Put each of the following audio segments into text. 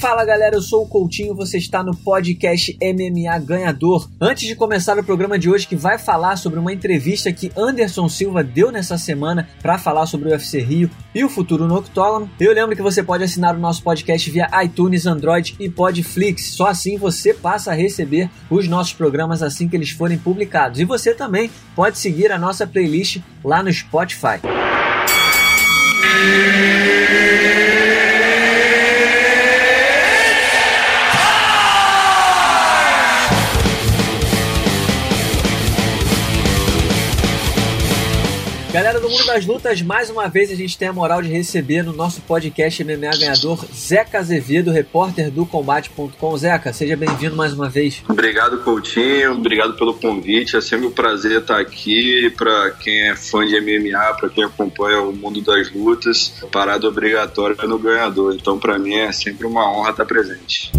Fala galera, eu sou o Coutinho, você está no podcast MMA Ganhador. Antes de começar o programa de hoje, que vai falar sobre uma entrevista que Anderson Silva deu nessa semana para falar sobre o UFC Rio e o futuro no octógono, eu lembro que você pode assinar o nosso podcast via iTunes, Android e Podflix. Só assim você passa a receber os nossos programas assim que eles forem publicados. E você também pode seguir a nossa playlist lá no Spotify. Das Lutas, mais uma vez a gente tem a moral de receber no nosso podcast MMA Ganhador Zeca Azevedo, repórter do Combate.com. Zeca, seja bem-vindo mais uma vez. Obrigado, Coutinho. Obrigado pelo convite. É sempre um prazer estar aqui. Para quem é fã de MMA, para quem acompanha o Mundo das Lutas, parada obrigatória no Ganhador. Então, para mim, é sempre uma honra estar presente.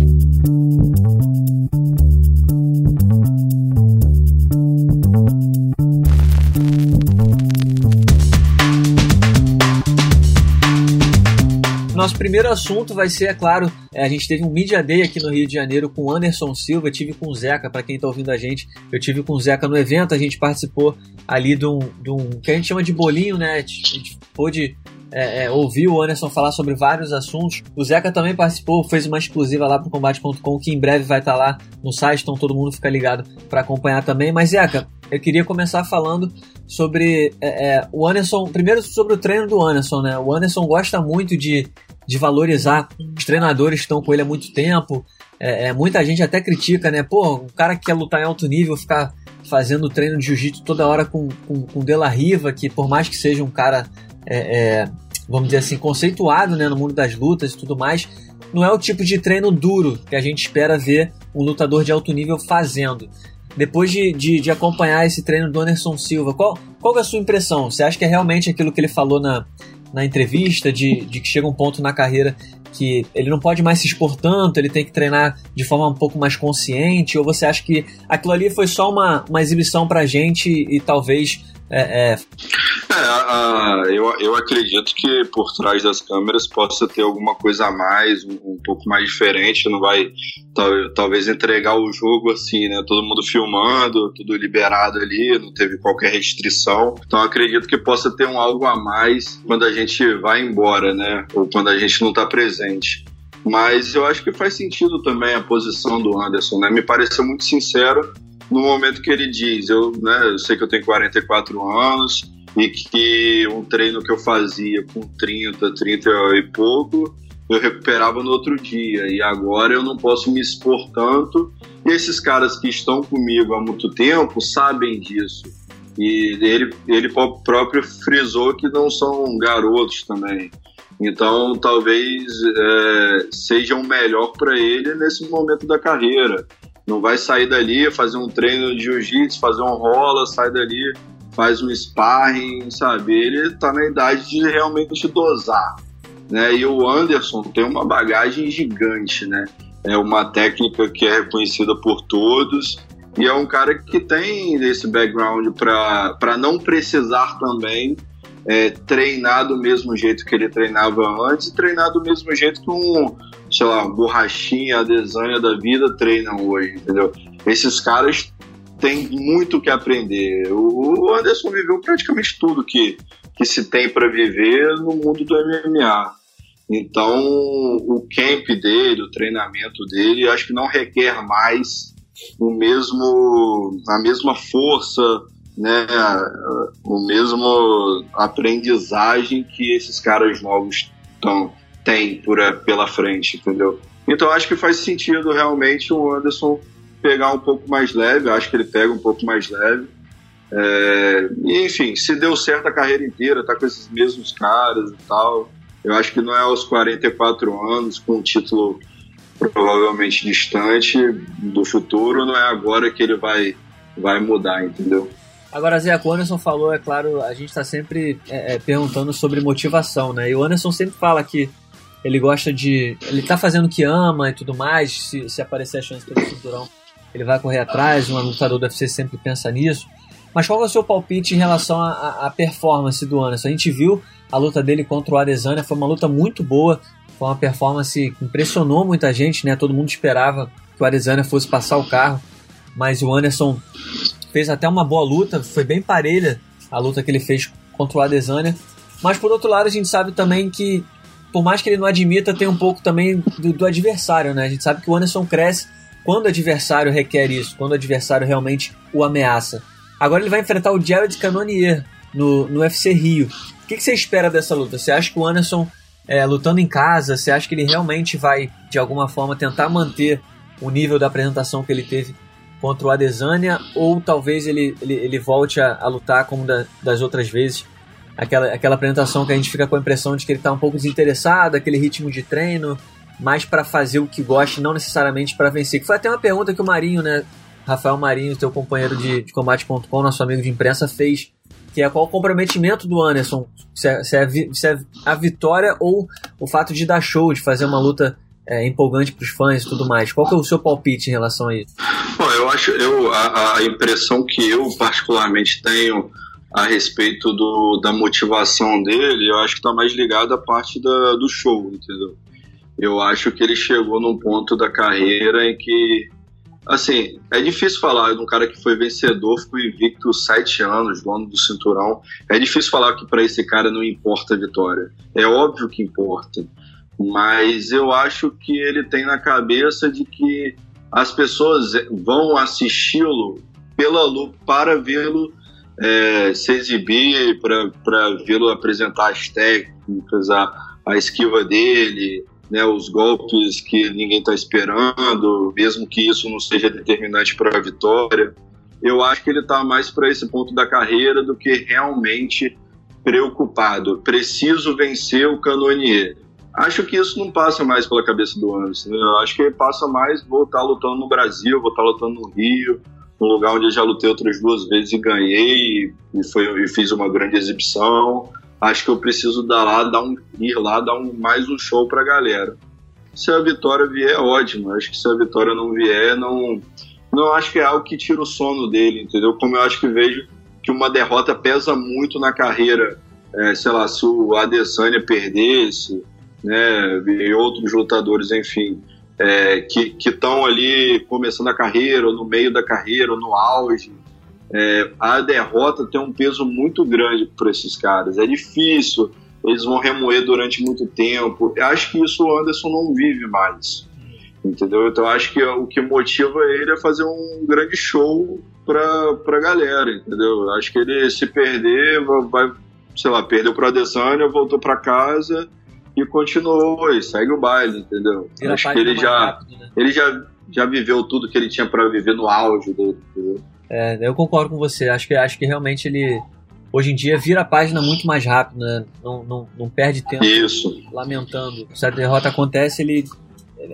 Nosso primeiro assunto vai ser, é claro, é, a gente teve um Media Day aqui no Rio de Janeiro com Anderson Silva, eu tive com o Zeca, para quem está ouvindo a gente, eu tive com o Zeca no evento, a gente participou ali de um, de um que a gente chama de bolinho, né? A gente pôde é, é, ouvir o Anderson falar sobre vários assuntos. O Zeca também participou, fez uma exclusiva lá pro combate.com, que em breve vai estar tá lá no site, então todo mundo fica ligado para acompanhar também. Mas, Zeca, eu queria começar falando sobre é, é, o Anderson, primeiro sobre o treino do Anderson, né? O Anderson gosta muito de de valorizar os treinadores que estão com ele há muito tempo. É, é, muita gente até critica, né? Pô, um cara que quer lutar em alto nível ficar fazendo treino de jiu-jitsu toda hora com, com, com De La Riva, que por mais que seja um cara, é, é, vamos dizer assim, conceituado né, no mundo das lutas e tudo mais, não é o tipo de treino duro que a gente espera ver um lutador de alto nível fazendo. Depois de, de, de acompanhar esse treino do Anderson Silva, qual, qual é a sua impressão? Você acha que é realmente aquilo que ele falou na, na entrevista de, de que chega um ponto na carreira que ele não pode mais se expor tanto, ele tem que treinar de forma um pouco mais consciente? Ou você acha que aquilo ali foi só uma, uma exibição pra gente e, e talvez é, é... é eu, eu acredito que por trás das câmeras possa ter alguma coisa a mais, um, um pouco mais diferente, não vai tal, talvez entregar o jogo assim, né? Todo mundo filmando, tudo liberado ali, não teve qualquer restrição. Então acredito que possa ter um algo a mais quando a gente vai embora, né? Ou quando a gente não está presente. Mas eu acho que faz sentido também a posição do Anderson, né? Me pareceu muito sincero no momento que ele diz, eu, né, eu sei que eu tenho 44 anos e que um treino que eu fazia com 30, 30 e pouco, eu recuperava no outro dia e agora eu não posso me expor tanto. E esses caras que estão comigo há muito tempo sabem disso. E ele, ele próprio frisou que não são garotos também. Então, talvez é, seja o melhor para ele nesse momento da carreira. Não vai sair dali, fazer um treino de jiu-jitsu, fazer um rola, sai dali, faz um sparring, sabe? Ele tá na idade de realmente dosar, né? E o Anderson tem uma bagagem gigante, né? É uma técnica que é reconhecida por todos e é um cara que tem esse background para não precisar também é, treinar do mesmo jeito que ele treinava antes e treinar do mesmo jeito que um, sei lá, borrachinha, a desenha da vida treinam hoje, entendeu? Esses caras têm muito que aprender. O Anderson viveu praticamente tudo que, que se tem para viver no mundo do MMA. Então, o camp dele, o treinamento dele, acho que não requer mais o mesmo, a mesma força, né, o mesmo aprendizagem que esses caras novos tão, têm por, pela frente, entendeu? Então acho que faz sentido realmente o Anderson pegar um pouco mais leve, acho que ele pega um pouco mais leve. É, enfim, se deu certo a carreira inteira, tá com esses mesmos caras e tal. Eu acho que não é aos 44 anos, com um título provavelmente distante do futuro, não é agora que ele vai, vai mudar, entendeu? Agora, Zé, o Anderson falou, é claro, a gente está sempre é, é, perguntando sobre motivação, né? E o Anderson sempre fala que ele gosta de. Ele tá fazendo o que ama e tudo mais. Se, se aparecer a chance pelo cinturão, ele vai correr atrás. Um lutador do UFC sempre pensa nisso. Mas qual é o seu palpite em relação à performance do Anderson? A gente viu a luta dele contra o Adesanya, foi uma luta muito boa. Foi uma performance que impressionou muita gente, né? Todo mundo esperava que o Adesanya fosse passar o carro, mas o Anderson fez até uma boa luta, foi bem parelha a luta que ele fez contra o Adesanya. Mas por outro lado, a gente sabe também que, por mais que ele não admita, tem um pouco também do, do adversário, né? A gente sabe que o Anderson cresce quando o adversário requer isso, quando o adversário realmente o ameaça. Agora ele vai enfrentar o Jared Cannonier no, no UFC Rio. O que, que você espera dessa luta? Você acha que o Anderson, é, lutando em casa, você acha que ele realmente vai, de alguma forma, tentar manter o nível da apresentação que ele teve contra o Adesanya? Ou talvez ele, ele, ele volte a, a lutar como da, das outras vezes? Aquela, aquela apresentação que a gente fica com a impressão de que ele está um pouco desinteressado, aquele ritmo de treino, mais para fazer o que gosta, não necessariamente para vencer. Que foi até uma pergunta que o Marinho, né, Rafael Marinho, teu companheiro de, de combate.com, nosso amigo de imprensa, fez que é qual o comprometimento do Anderson, se é, se, é, se é, a vitória ou o fato de dar show, de fazer uma luta é, empolgante para os fãs e tudo mais. Qual que é o seu palpite em relação a isso? Eu acho, eu, a, a impressão que eu particularmente tenho a respeito do, da motivação dele, eu acho que está mais ligado à parte da, do show, entendeu? Eu acho que ele chegou num ponto da carreira em que assim, é difícil falar de um cara que foi vencedor, ficou invicto sete anos, dono do cinturão. É difícil falar que para esse cara não importa a vitória. É óbvio que importa. Mas eu acho que ele tem na cabeça de que as pessoas vão assisti-lo pela para vê-lo é, se exibir, para vê-lo apresentar as técnicas, a, a esquiva dele, né, os golpes que ninguém está esperando, mesmo que isso não seja determinante para a vitória. Eu acho que ele está mais para esse ponto da carreira do que realmente preocupado. Preciso vencer o Canonier. Acho que isso não passa mais pela cabeça do Anderson. Né? Eu acho que passa mais vou estar lutando no Brasil, vou estar lutando no Rio, um lugar onde eu já lutei outras duas vezes e ganhei e, foi, e fiz uma grande exibição acho que eu preciso dar lá, dar um, ir lá, dar um, mais um show pra galera. Se a vitória vier, ótimo. Acho que se a vitória não vier, não, não acho que é algo que tira o sono dele, entendeu? Como eu acho que vejo que uma derrota pesa muito na carreira. É, sei lá, se o Adesanya perdesse, né, e outros lutadores, enfim, é, que estão ali começando a carreira, ou no meio da carreira, ou no auge, é, a derrota tem um peso muito grande para esses caras. É difícil, eles vão remoer durante muito tempo. Eu acho que isso o Anderson não vive mais. Entendeu? Então acho que o que motiva ele é fazer um grande show pra, pra galera, entendeu? Acho que ele se perder, vai, sei lá, perdeu pro Adesanya, voltou para casa e continuou e segue o baile, entendeu? acho que ele já, rápido, né? ele já, já viveu tudo que ele tinha para viver no auge dele, entendeu? É, eu concordo com você. Acho que, acho que realmente ele, hoje em dia, vira a página muito mais rápido, né? Não, não, não perde tempo Isso. lamentando. Se a derrota acontece, ele.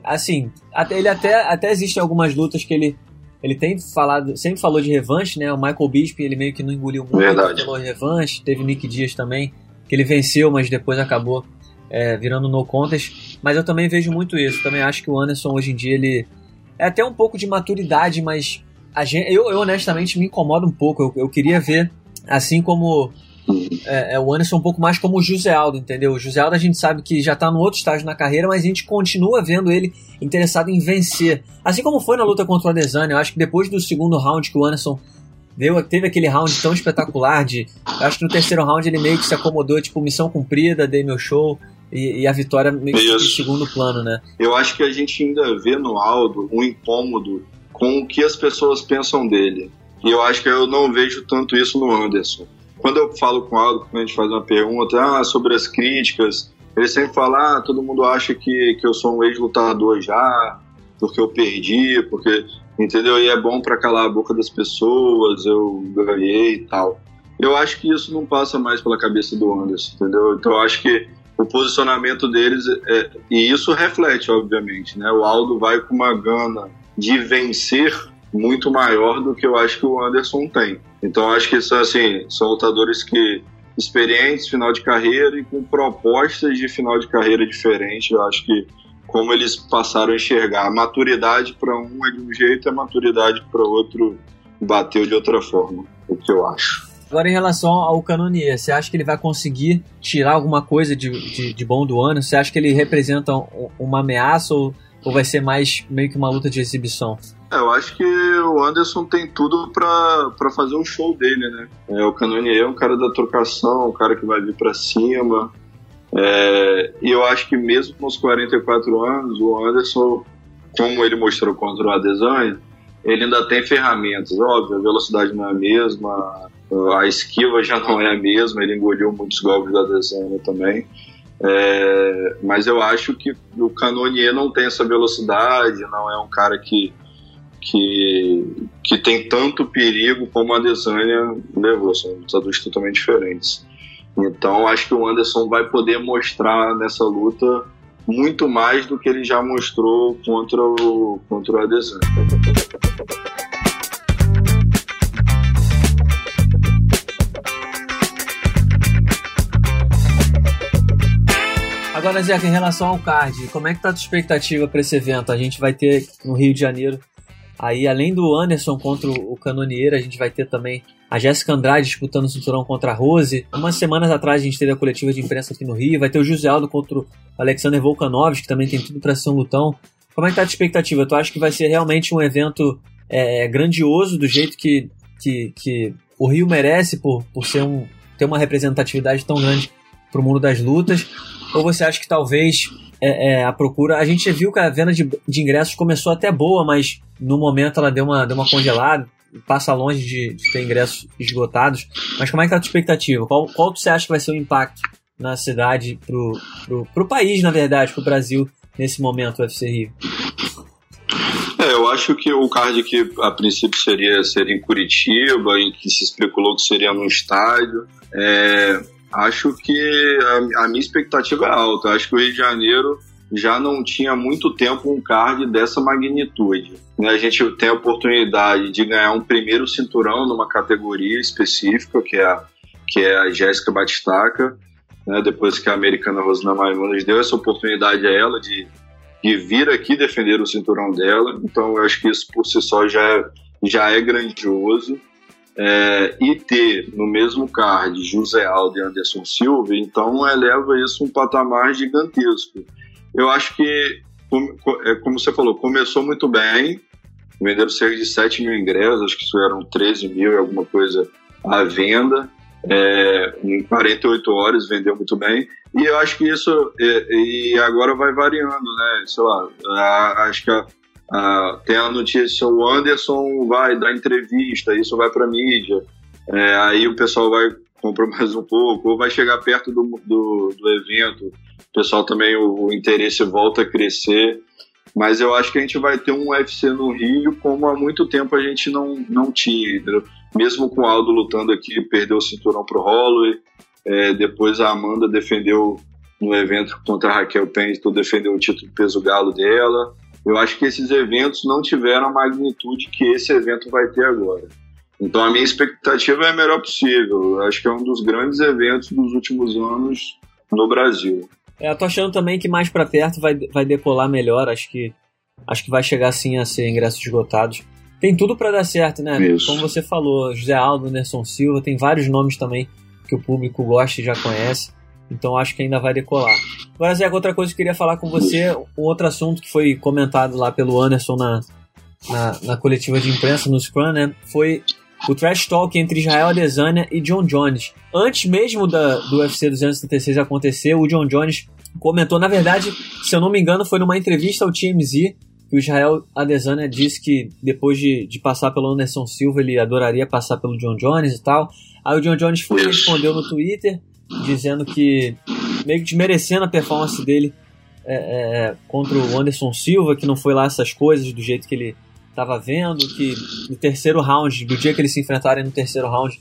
Assim, até, ele até, até existem algumas lutas que ele. Ele tem falado, sempre falou de revanche, né? O Michael Bisping, ele meio que não engoliu muito, Verdade. falou revanche. Teve Nick Dias também, que ele venceu, mas depois acabou é, virando no contest. Mas eu também vejo muito isso. Também acho que o Anderson hoje em dia ele é até um pouco de maturidade, mas gente, eu, eu, honestamente me incomodo um pouco. Eu, eu queria ver, assim como é, é, o Anderson, um pouco mais como o José Aldo, entendeu? O José Aldo a gente sabe que já tá no outro estágio na carreira, mas a gente continua vendo ele interessado em vencer. Assim como foi na luta contra o Adesanya, eu acho que depois do segundo round que o Anderson deu, teve aquele round tão espetacular de. Acho que no terceiro round ele meio que se acomodou, tipo, missão cumprida, dei meu show. E, e a vitória meio que em segundo plano, né? Eu acho que a gente ainda vê no Aldo um incômodo com o que as pessoas pensam dele. E eu acho que eu não vejo tanto isso no Anderson. Quando eu falo com o Aldo, quando a gente faz uma pergunta ah, sobre as críticas, ele sempre fala: ah, todo mundo acha que, que eu sou um ex-lutador já, porque eu perdi, porque. Entendeu? E é bom para calar a boca das pessoas, eu ganhei e tal. Eu acho que isso não passa mais pela cabeça do Anderson, entendeu? Então eu acho que o posicionamento deles, é, e isso reflete, obviamente, né? O Aldo vai com uma gana de vencer muito maior do que eu acho que o Anderson tem. Então acho que são assim, são lutadores que experientes, final de carreira e com propostas de final de carreira diferente. Eu acho que como eles passaram a enxergar a maturidade para um é de um jeito, a maturidade para outro bateu de outra forma. É o que eu acho. Agora, em relação ao Canonier, você acha que ele vai conseguir tirar alguma coisa de, de, de bom do ano? Você acha que ele representa uma ameaça ou, ou vai ser mais meio que uma luta de exibição? É, eu acho que o Anderson tem tudo para fazer um show dele, né? É, o Canonier é um cara da trocação, um cara que vai vir para cima. É, e eu acho que mesmo com os 44 anos, o Anderson, como ele mostrou contra o Adesanya, ele ainda tem ferramentas. Óbvio, a velocidade não é a mesma, a esquiva já não é a mesma, ele engoliu muitos golpes da Adesanya também. É, mas eu acho que o Canonier não tem essa velocidade, não é um cara que que, que tem tanto perigo como a Adesanya levou, são lutadores totalmente diferentes. Então acho que o Anderson vai poder mostrar nessa luta muito mais do que ele já mostrou contra o, contra o Adesanya. Agora, Zeca, em relação ao card, como é que tá a tua expectativa para esse evento? A gente vai ter no Rio de Janeiro Aí, além do Anderson contra o Canonier, a gente vai ter também a Jéssica Andrade disputando o cinturão contra a Rose. Umas semanas atrás a gente teve a coletiva de imprensa aqui no Rio. Vai ter o José Aldo contra o Alexander Volkanovski, que também tem tudo para ser um lutão. Como é que tá a expectativa? Tu acha que vai ser realmente um evento é, grandioso, do jeito que, que, que o Rio merece por, por ser um, ter uma representatividade tão grande pro mundo das lutas? Ou você acha que talvez é, é, a procura. A gente viu que a venda de, de, ingressos começou até boa, mas no momento ela deu uma, deu uma congelada. Passa longe de, de ter ingressos esgotados. Mas como é que tá a tua expectativa? Qual, qual você acha que vai ser o impacto na cidade, pro, pro, pro país, na verdade, pro Brasil, nesse momento, o UFC Rio? É, eu acho que o card que a princípio seria, seria em Curitiba, em que se especulou que seria no estádio. É, Acho que a, a minha expectativa é alta. Acho que o Rio de Janeiro já não tinha muito tempo um card dessa magnitude. Né? A gente tem a oportunidade de ganhar um primeiro cinturão numa categoria específica, que é a, que é a Jéssica Batistaca, né? depois que a americana Rosana Maimunas deu essa oportunidade a ela de, de vir aqui defender o cinturão dela. Então eu acho que isso por si só já é, já é grandioso é, e ter no mesmo card José Aldo e Anderson Silva, então eleva isso um patamar gigantesco. Eu acho que, como, é, como você falou, começou muito bem, venderam cerca de 7 mil ingressos, acho que isso eram 13 mil e alguma coisa à venda. É, em 48 horas vendeu muito bem e eu acho que isso e, e agora vai variando né sei lá a, acho que a, ah, tem a notícia, o Anderson vai dar entrevista, isso vai para mídia, é, aí o pessoal vai comprar mais um pouco, ou vai chegar perto do, do, do evento, o pessoal também, o, o, interesse volta a crescer, mas eu acho que a gente vai ter um UFC no Rio como há muito tempo a gente não, não tinha, entendeu? mesmo com o Aldo lutando aqui, perdeu o cinturão pro Holloway, é, depois a Amanda defendeu no evento contra a Raquel Pennington, defendeu o título peso galo dela, eu acho que esses eventos não tiveram a magnitude que esse evento vai ter agora. Então a minha expectativa é a melhor possível. Eu acho que é um dos grandes eventos dos últimos anos no Brasil. É, eu tô achando também que mais para perto vai, vai decolar melhor. Acho que acho que vai chegar sim a ser ingressos esgotados. Tem tudo para dar certo, né? Isso. Como você falou, José Aldo, Anderson Silva, tem vários nomes também que o público gosta e já conhece. Então acho que ainda vai decolar. Agora, Zé, outra coisa que eu queria falar com você, um outro assunto que foi comentado lá pelo Anderson na, na, na coletiva de imprensa, no Scrum, né? Foi o trash talk entre Israel Adesanya e John Jones. Antes mesmo da, do UFC 236 acontecer, o John Jones comentou, na verdade, se eu não me engano, foi numa entrevista ao TMZ, que o Israel Adesanya disse que depois de, de passar pelo Anderson Silva, ele adoraria passar pelo John Jones e tal. Aí o John Jones foi e respondeu no Twitter dizendo que meio que desmerecendo a performance dele é, é, contra o Anderson Silva, que não foi lá essas coisas do jeito que ele estava vendo, que no terceiro round, do dia que eles se enfrentarem no terceiro round,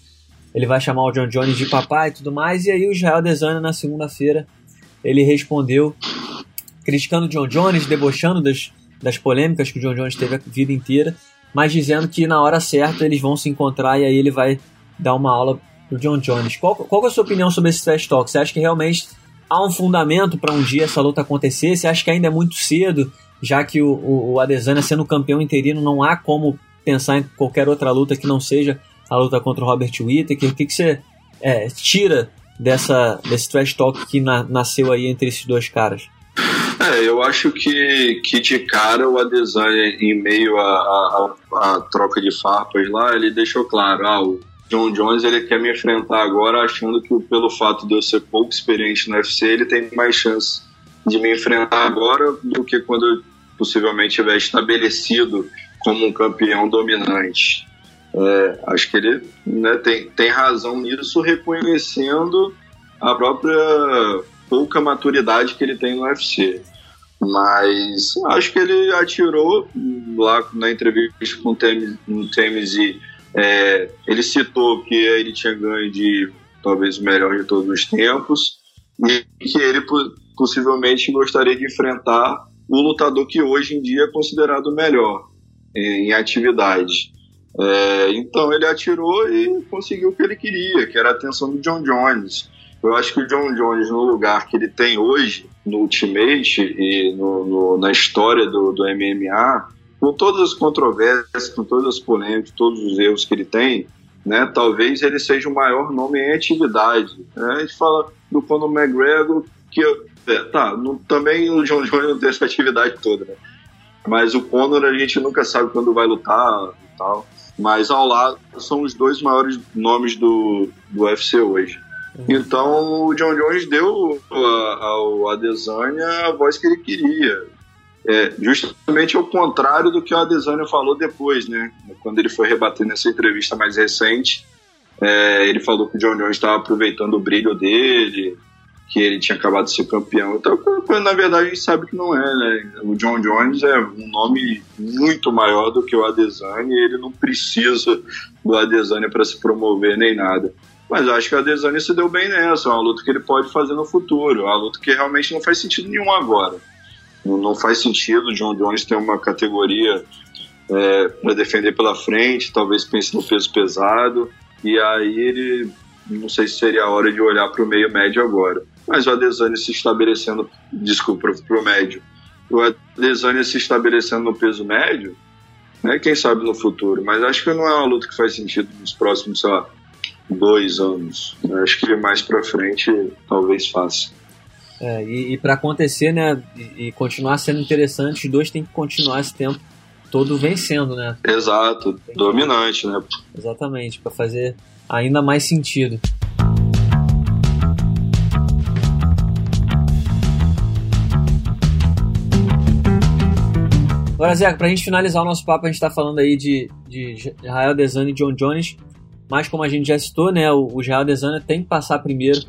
ele vai chamar o John Jones de papai e tudo mais, e aí o Israel Desana na segunda-feira ele respondeu criticando o John Jones, debochando das, das polêmicas que o John Jones teve a vida inteira, mas dizendo que na hora certa eles vão se encontrar e aí ele vai dar uma aula do John Jones. Qual, qual é a sua opinião sobre esse trash talk? Você acha que realmente há um fundamento para um dia essa luta acontecer? Você acha que ainda é muito cedo, já que o, o, o Adesanya sendo campeão interino não há como pensar em qualquer outra luta que não seja a luta contra o Robert Whittaker? O que, que você é, tira dessa, desse trash talk que na, nasceu aí entre esses dois caras? É, eu acho que, que de cara o Adesanya, em meio à troca de farpas lá, ele deixou claro, ah, o John Jones ele quer me enfrentar agora achando que pelo fato de eu ser pouco experiente no UFC, ele tem mais chance de me enfrentar agora do que quando eu possivelmente estiver estabelecido como um campeão dominante. É, acho que ele né, tem, tem razão nisso, reconhecendo a própria pouca maturidade que ele tem no UFC. Mas acho que ele atirou lá na entrevista com o Temizi. É, ele citou que ele tinha ganho de talvez o melhor de todos os tempos e que ele possivelmente gostaria de enfrentar o lutador que hoje em dia é considerado o melhor em atividade. É, então ele atirou e conseguiu o que ele queria, que era a atenção do John Jones. Eu acho que o John Jones, no lugar que ele tem hoje, no Ultimate e no, no, na história do, do MMA, com todas as controvérsias, com todas as polêmicas, todos os erros que ele tem, né, talvez ele seja o maior nome em atividade. Né? A gente fala do Conor McGregor, que é, tá, não, também o John Jones não tem essa atividade toda, né? Mas o Conor a gente nunca sabe quando vai lutar e tal. Mas ao lado são os dois maiores nomes do, do UFC hoje. Uhum. Então o John Jones deu ao Adesanya a voz que ele queria. É, justamente contrário do que o Adesanya falou depois, né? Quando ele foi rebater nessa entrevista mais recente, é, ele falou que o John Jones estava aproveitando o brilho dele, que ele tinha acabado de ser campeão. Então, na verdade, a gente sabe que não é, né? O John Jones é um nome muito maior do que o Adesanya e ele não precisa do Adesanya para se promover nem nada. Mas acho que o Adesanya se deu bem nessa, é uma luta que ele pode fazer no futuro, é uma luta que realmente não faz sentido nenhum agora. Não, faz sentido o John Jones ter uma categoria é, para defender pela frente, talvez pense no peso pesado, e aí ele não sei se seria a hora de olhar para o meio médio agora mas o Adesanya se estabelecendo, desculpa, para o médio, o Adesanya se estabelecendo no peso médio, né, quem sabe no futuro, mas acho que não é uma luta que faz sentido nos próximos, sei lá, dois anos. Acho que mais para frente talvez faça. É, e, e para acontecer, né, e, e, continuar sendo interessante, os dois têm que continuar esse tempo todo vencendo, né? Exato, dominante, né? Exatamente, para fazer ainda mais sentido. Agora, Zé, pra gente finalizar o nosso papo, a gente tá falando aí de, de Israel Desani e John Jones, mas como a gente já citou, né, o, Israel Desani tem que passar primeiro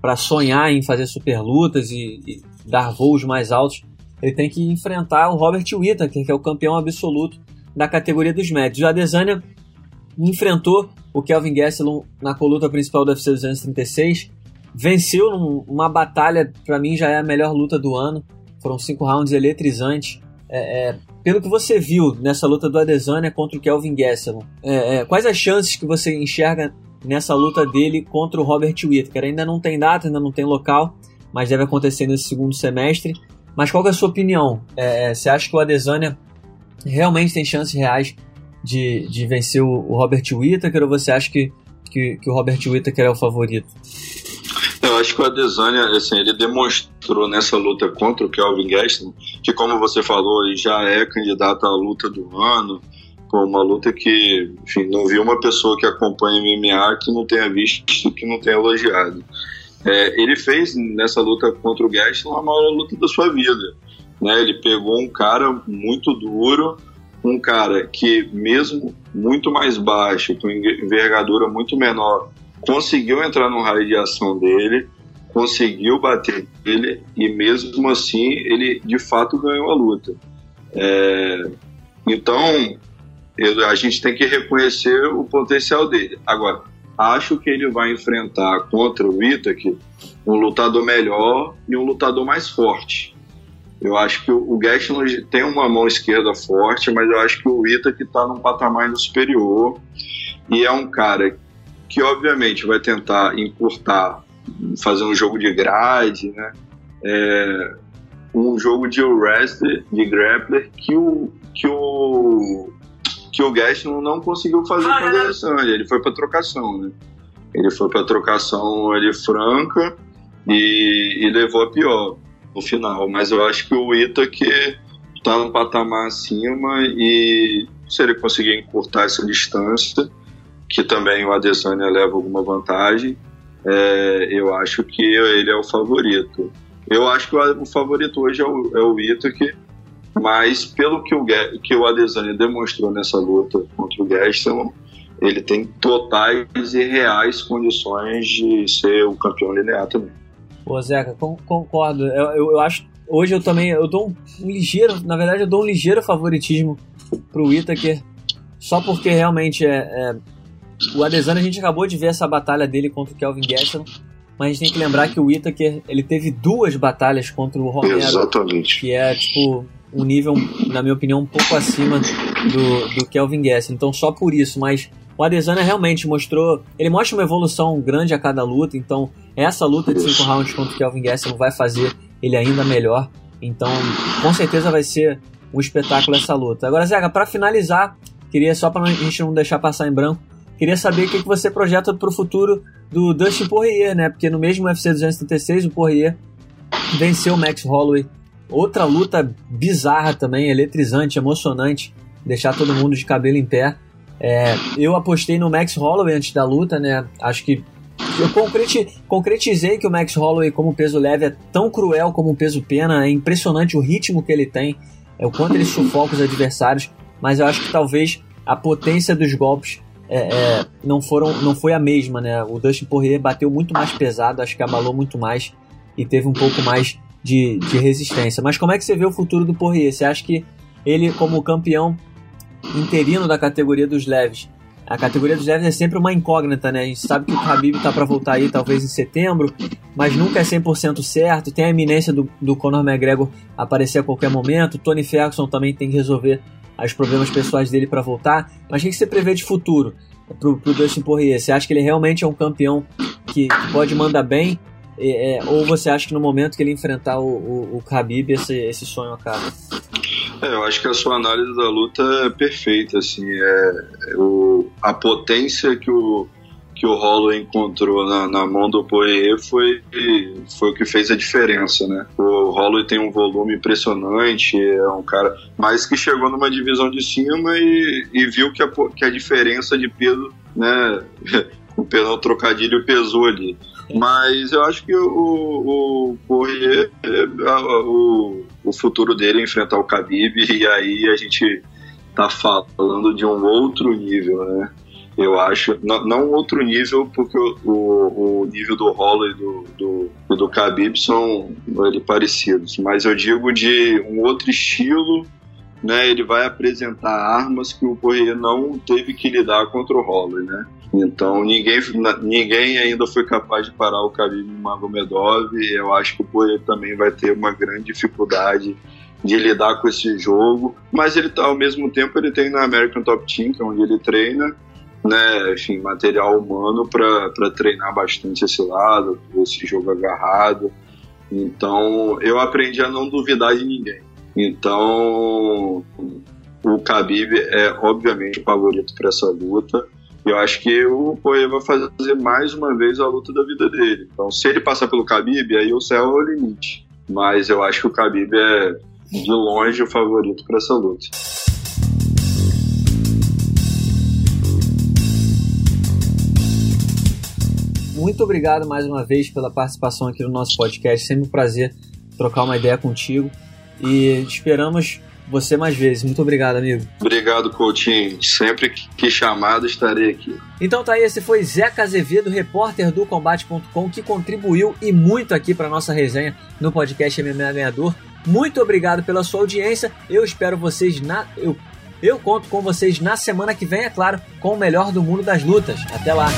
para sonhar em fazer super lutas e, e, dar voos mais altos. Ele tem que enfrentar o Robert Whittaker, que é o campeão absoluto da categoria dos médios. O Adesanya enfrentou o Kelvin Gastelum na coluta principal do UFC 236, venceu numa batalha, para mim já é a melhor luta do ano. Foram cinco rounds eletrizantes. É, é, pelo que você viu nessa luta do Adesanya contra o Kelvin Gastelum, é, é, quais as chances que você enxerga nessa luta dele contra o Robert Whittaker? Ainda não tem data, ainda não tem local, mas deve acontecer nesse segundo semestre. Mas qual é a sua opinião? É, é, você acha que o Adesanya realmente tem chances reais de, de vencer o, o Robert Whittaker ou você acha que, que, que o Robert Whittaker é o favorito? Eu acho que o Adesanya, assim, ele demonstrou nessa luta contra o Kelvin Gastelum que, como você falou, ele já é candidato à luta do ano, Pô, uma luta que, enfim, não vi uma pessoa que acompanha MMA que não tenha visto, que não tenha elogiado. É, ele fez nessa luta contra o Gastelum a maior luta da sua vida. Né? Ele pegou um cara muito duro, um cara que, mesmo muito mais baixo, com envergadura muito menor, conseguiu entrar no raio de ação dele, conseguiu bater ele e mesmo assim ele de fato ganhou a luta. É, então eu, a gente tem que reconhecer o potencial dele. Agora, acho que ele vai enfrentar contra o Itaque um lutador melhor e um lutador mais forte. Eu acho que o Gaston tem uma mão esquerda forte, mas eu acho que o Itaque está num patamar superior e é um cara que obviamente vai tentar encurtar, fazer um jogo de grade, né? É, um jogo de wrestler, de grappler, que o, que o que o Gaston não conseguiu fazer com a Adesanya. Ele foi para trocação, né? Ele foi para trocação ali franca e, e, levou a pior no final. Mas eu acho que o Ita que tá num patamar acima e se ele conseguir encurtar essa distância, que também o Adesanya leva alguma vantagem, é, eu acho que ele é o favorito. Eu acho que o, o favorito hoje é o, é o Itaque, mas pelo que o, que o Adesanya demonstrou nessa luta contra o Gaston, ele tem totais e reais condições de ser o campeão linear também. Pô, Zeca, concordo. Eu, eu, eu, acho. Hoje eu também. Eu dou um, um, ligeiro. Na verdade, eu dou um ligeiro favoritismo pro Itaker. Só porque realmente é, é. o Adesanya, a gente acabou de ver essa batalha dele contra o Kelvin Gastelum mas a gente tem que lembrar que o Itaker, ele teve duas batalhas contra o Romero. Exatamente. Que é, tipo, um nível, na minha opinião, um pouco acima do, do Kelvin Guess. Então, só por isso, mas o Adesanya realmente mostrou. Ele mostra uma evolução grande a cada luta, então essa luta de 5 rounds contra o Kelvin Gastelum vai fazer ele ainda melhor. Então, com certeza vai ser um espetáculo essa luta. Agora, Zega, para finalizar, queria só para a gente não deixar passar em branco, queria saber o que, que você projeta para o futuro do Dustin Poirier, né? Porque no mesmo UFC 236 o Poirier venceu o Max Holloway. Outra luta bizarra também, eletrizante, emocionante, deixar todo mundo de cabelo em pé. É, eu apostei no Max Holloway antes da luta, né? Acho que eu concreti, concretizei que o Max Holloway como peso leve é tão cruel como o peso pena. É impressionante o ritmo que ele tem, é o quanto ele sufoca os adversários. Mas eu acho que talvez a potência dos golpes é, é, não foram, não foi a mesma, né? O Dustin Poirier bateu muito mais pesado, acho que abalou muito mais e teve um pouco mais de, de resistência. Mas como é que você vê o futuro do Poirier? Você acha que ele, como campeão interino da categoria dos leves, a categoria dos leves é sempre uma incógnita, né? A gente sabe que o Khabib tá para voltar aí talvez em setembro, mas nunca é 100% certo. Tem a iminência do, do Conor McGregor aparecer a qualquer momento. Tony Ferguson também tem que resolver os problemas pessoais dele para voltar. Mas o que você prevê de futuro pro, pro Dustin Poirier? Você acha que ele realmente é um campeão que, que pode mandar bem? É, ou você acha que no momento que ele enfrentar o, o, o Khabib, esse, esse sonho acaba? É, eu acho que a sua análise da luta é perfeita, assim, é, é o, a potência que o, que o Holloway encontrou na, na mão do Poirier foi, foi o que fez a diferença, né? O Holloway tem um volume impressionante, é um cara, mas que chegou numa divisão de cima e, e viu que a, que a diferença de peso, né? o penal trocadilho pesou ali. Mas eu acho que o, o Poirier, é, o, o futuro dele é enfrentar o Khabib e aí a gente tá falando de um outro nível, né? eu acho. Não, não outro nível, porque o, o, nível do Holler e do, do, do Khabib são ele, parecidos, mas eu digo de um outro estilo. Né, ele vai apresentar armas que o Poirier não teve que lidar contra o Holler, né? Então ninguém, ninguém ainda foi capaz de parar o Khabib Magomedov eu acho que o Poirier também vai ter uma grande dificuldade de lidar com esse jogo, mas ele tá, ao mesmo tempo ele tem na American Top Team, que é onde ele treina, né, enfim, material humano para treinar bastante esse lado, esse jogo agarrado. Então, eu aprendi a não duvidar de ninguém. Então, o Khabib é obviamente o favorito para essa luta. Eu acho que o Poirier vai fazer mais uma vez a luta da vida dele. Então, se ele passar pelo Khabib, aí o céu é o limite. Mas eu acho que o Khabib é de longe o favorito para essa luta. muito obrigado mais uma vez pela participação aqui no nosso podcast. Sempre um prazer trocar uma ideia contigo. E esperamos você mais vezes. Muito obrigado, amigo. Obrigado, Coutinho. Sempre que chamado, estarei aqui. Então tá aí, esse foi Zeca Azevedo, repórter do Combate.com, que contribuiu e muito aqui para nossa resenha no podcast MMA Ganhador. Muito obrigado pela sua audiência. Eu espero vocês na. Eu, eu conto com vocês na semana que vem, é claro, com o melhor do mundo das lutas. Até lá!